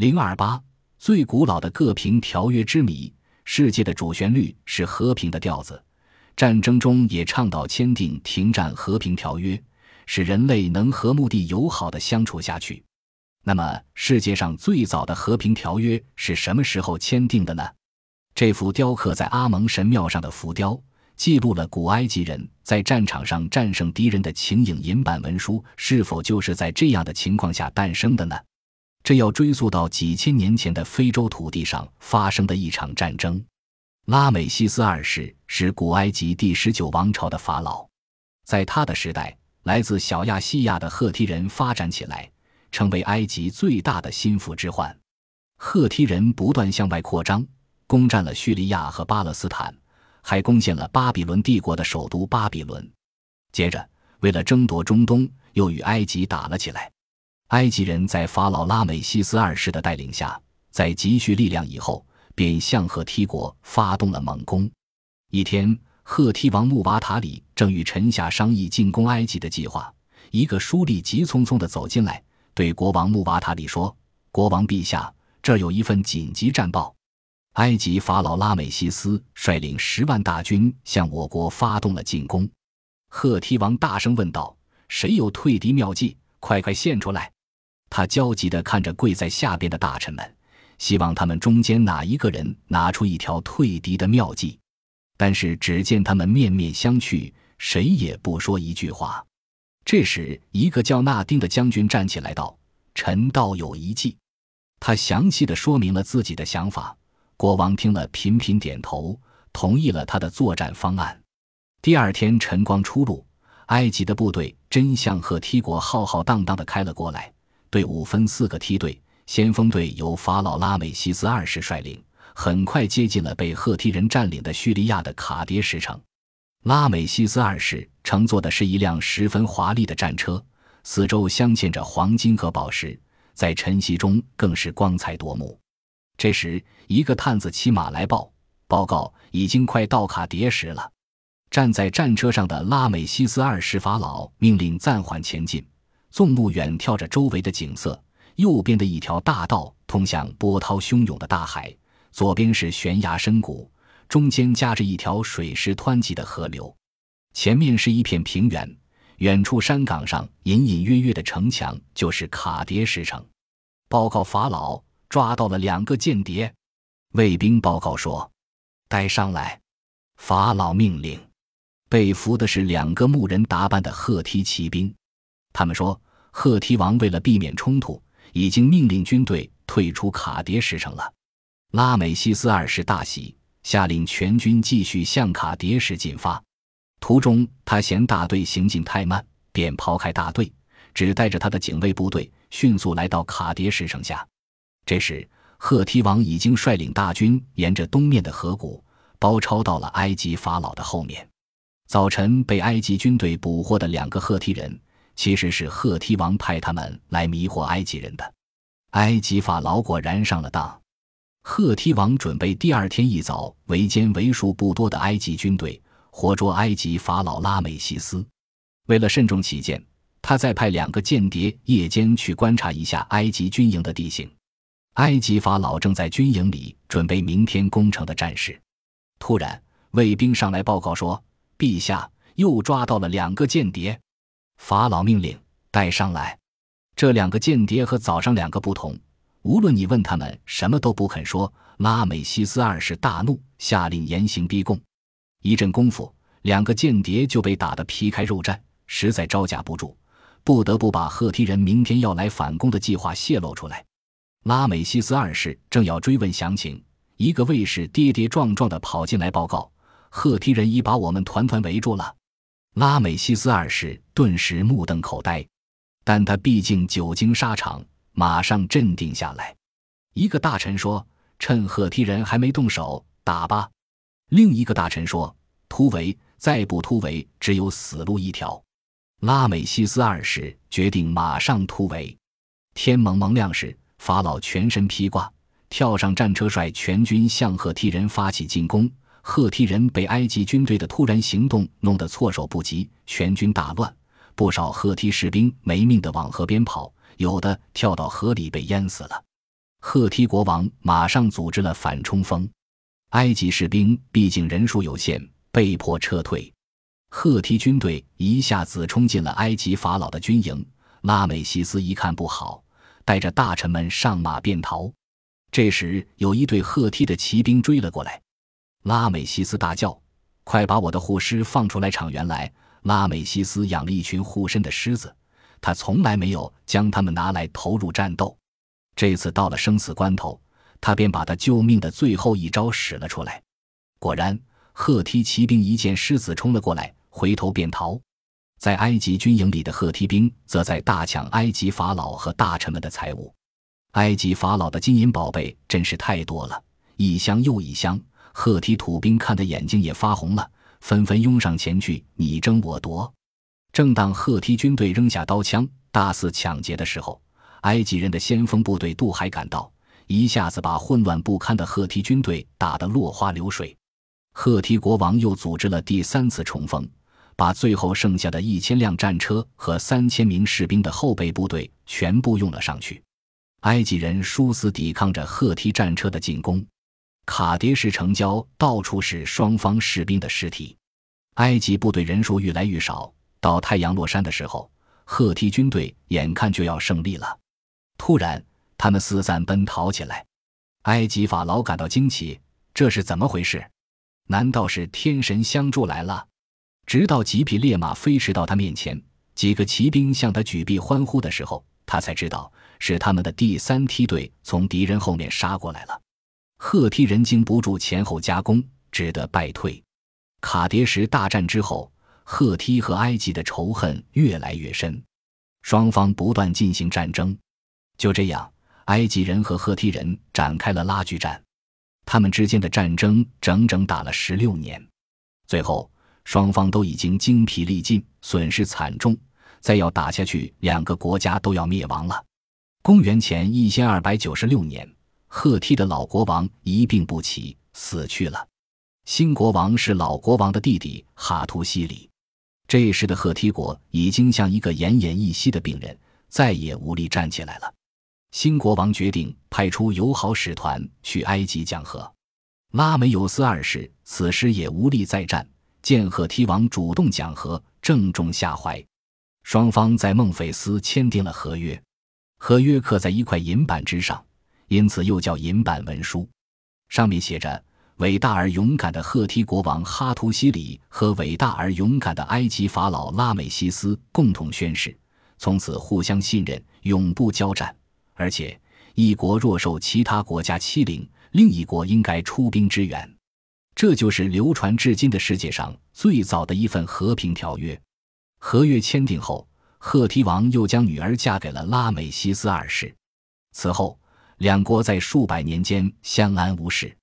零二八最古老的各平条约之谜。世界的主旋律是和平的调子，战争中也倡导签订停战和平条约，使人类能和睦地友好的相处下去。那么，世界上最早的和平条约是什么时候签订的呢？这幅雕刻在阿蒙神庙上的浮雕，记录了古埃及人在战场上战胜敌人的情影银版文书，是否就是在这样的情况下诞生的呢？这要追溯到几千年前的非洲土地上发生的一场战争。拉美西斯二世是古埃及第十九王朝的法老，在他的时代，来自小亚细亚的赫梯人发展起来，成为埃及最大的心腹之患。赫梯人不断向外扩张，攻占了叙利亚和巴勒斯坦，还攻陷了巴比伦帝国的首都巴比伦。接着，为了争夺中东，又与埃及打了起来。埃及人在法老拉美西斯二世的带领下，在积蓄力量以后，便向赫梯国发动了猛攻。一天，赫梯王穆瓦塔里正与臣下商议进攻埃及的计划，一个书吏急匆匆地走进来，对国王穆瓦塔里说：“国王陛下，这儿有一份紧急战报，埃及法老拉美西斯率领十万大军向我国发动了进攻。”赫梯王大声问道：“谁有退敌妙计？快快献出来！”他焦急地看着跪在下边的大臣们，希望他们中间哪一个人拿出一条退敌的妙计。但是只见他们面面相觑，谁也不说一句话。这时，一个叫纳丁的将军站起来道：“臣道有一计。”他详细的说明了自己的想法。国王听了，频频点头，同意了他的作战方案。第二天晨光初露，埃及的部队真相和梯国浩浩荡荡的开了过来。队伍分四个梯队，先锋队由法老拉美西斯二世率领，很快接近了被赫梯人占领的叙利亚的卡迭石城。拉美西斯二世乘坐的是一辆十分华丽的战车，四周镶嵌着黄金和宝石，在晨曦中更是光彩夺目。这时，一个探子骑马来报，报告已经快到卡迭石了。站在战车上的拉美西斯二世法老命令暂缓前进。纵目远眺着周围的景色，右边的一条大道通向波涛汹涌的大海，左边是悬崖深谷，中间夹着一条水势湍急的河流，前面是一片平原，远处山岗上隐隐约约的城墙就是卡迭石城。报告法老，抓到了两个间谍。卫兵报告说：“带上来。”法老命令。被俘的是两个牧人打扮的赫梯骑兵。他们说，赫梯王为了避免冲突，已经命令军队退出卡迭石城了。拉美西斯二世大喜，下令全军继续向卡迭石进发。途中，他嫌大队行进太慢，便抛开大队，只带着他的警卫部队，迅速来到卡迭石城下。这时，赫梯王已经率领大军沿着东面的河谷，包抄到了埃及法老的后面。早晨，被埃及军队捕获的两个赫梯人。其实是赫梯王派他们来迷惑埃及人的，埃及法老果然上了当。赫梯王准备第二天一早围歼为数不多的埃及军队，活捉埃及法老拉美西斯。为了慎重起见，他再派两个间谍夜间去观察一下埃及军营的地形。埃及法老正在军营里准备明天攻城的战事，突然卫兵上来报告说：“陛下又抓到了两个间谍。”法老命令带上来，这两个间谍和早上两个不同，无论你问他们什么都不肯说。拉美西斯二世大怒，下令严刑逼供。一阵功夫，两个间谍就被打得皮开肉绽，实在招架不住，不得不把赫梯人明天要来反攻的计划泄露出来。拉美西斯二世正要追问详情，一个卫士跌跌撞撞地跑进来报告：赫梯人已把我们团团围住了。拉美西斯二世顿时目瞪口呆，但他毕竟久经沙场，马上镇定下来。一个大臣说：“趁赫梯人还没动手，打吧。”另一个大臣说：“突围，再不突围，只有死路一条。”拉美西斯二世决定马上突围。天蒙蒙亮时，法老全身披挂，跳上战车，率全军向赫梯人发起进攻。赫梯人被埃及军队的突然行动弄得措手不及，全军大乱，不少赫梯士兵没命的往河边跑，有的跳到河里被淹死了。赫梯国王马上组织了反冲锋，埃及士兵毕竟人数有限，被迫撤退。赫梯军队一下子冲进了埃及法老的军营。拉美西斯一看不好，带着大臣们上马便逃。这时，有一队赫梯的骑兵追了过来。拉美西斯大叫：“快把我的护师放出来场援来！”拉美西斯养了一群护身的狮子，他从来没有将它们拿来投入战斗。这次到了生死关头，他便把他救命的最后一招使了出来。果然，赫梯骑兵一见狮子冲了过来，回头便逃。在埃及军营里的赫梯兵则在大抢埃及法老和大臣们的财物。埃及法老的金银宝贝真是太多了，一箱又一箱。赫梯土兵看得眼睛也发红了，纷纷拥上前去，你争我夺。正当赫梯军队扔下刀枪，大肆抢劫的时候，埃及人的先锋部队渡海赶到，一下子把混乱不堪的赫梯军队打得落花流水。赫梯国王又组织了第三次冲锋，把最后剩下的一千辆战车和三千名士兵的后备部队全部用了上去。埃及人殊死抵抗着赫梯战车的进攻，卡迭石城郊到处是双方士兵的尸体。埃及部队人数愈来愈少，到太阳落山的时候，赫梯军队眼看就要胜利了。突然，他们四散奔逃起来。埃及法老感到惊奇，这是怎么回事？难道是天神相助来了？直到几匹烈马飞驰到他面前，几个骑兵向他举臂欢呼的时候，他才知道是他们的第三梯队从敌人后面杀过来了。赫梯人经不住前后夹攻，只得败退。卡迭石大战之后，赫梯和埃及的仇恨越来越深，双方不断进行战争。就这样，埃及人和赫梯人展开了拉锯战，他们之间的战争整整打了十六年，最后双方都已经精疲力尽，损失惨重，再要打下去，两个国家都要灭亡了。公元前一千二百九十六年，赫梯的老国王一病不起，死去了。新国王是老国王的弟弟哈图西里。这时的赫梯国已经像一个奄奄一息的病人，再也无力站起来了。新国王决定派出友好使团去埃及讲和。拉美尤斯二世此时也无力再战，见赫梯王主动讲和，正中下怀。双方在孟菲斯签订了合约，合约刻在一块银板之上，因此又叫银版文书。上面写着：“伟大而勇敢的赫梯国王哈图西里和伟大而勇敢的埃及法老拉美西斯共同宣誓，从此互相信任，永不交战。”而且，一国若受其他国家欺凌，另一国应该出兵支援。这就是流传至今的世界上最早的一份和平条约。合约签订后，赫梯王又将女儿嫁给了拉美西斯二世。此后，两国在数百年间相安无事。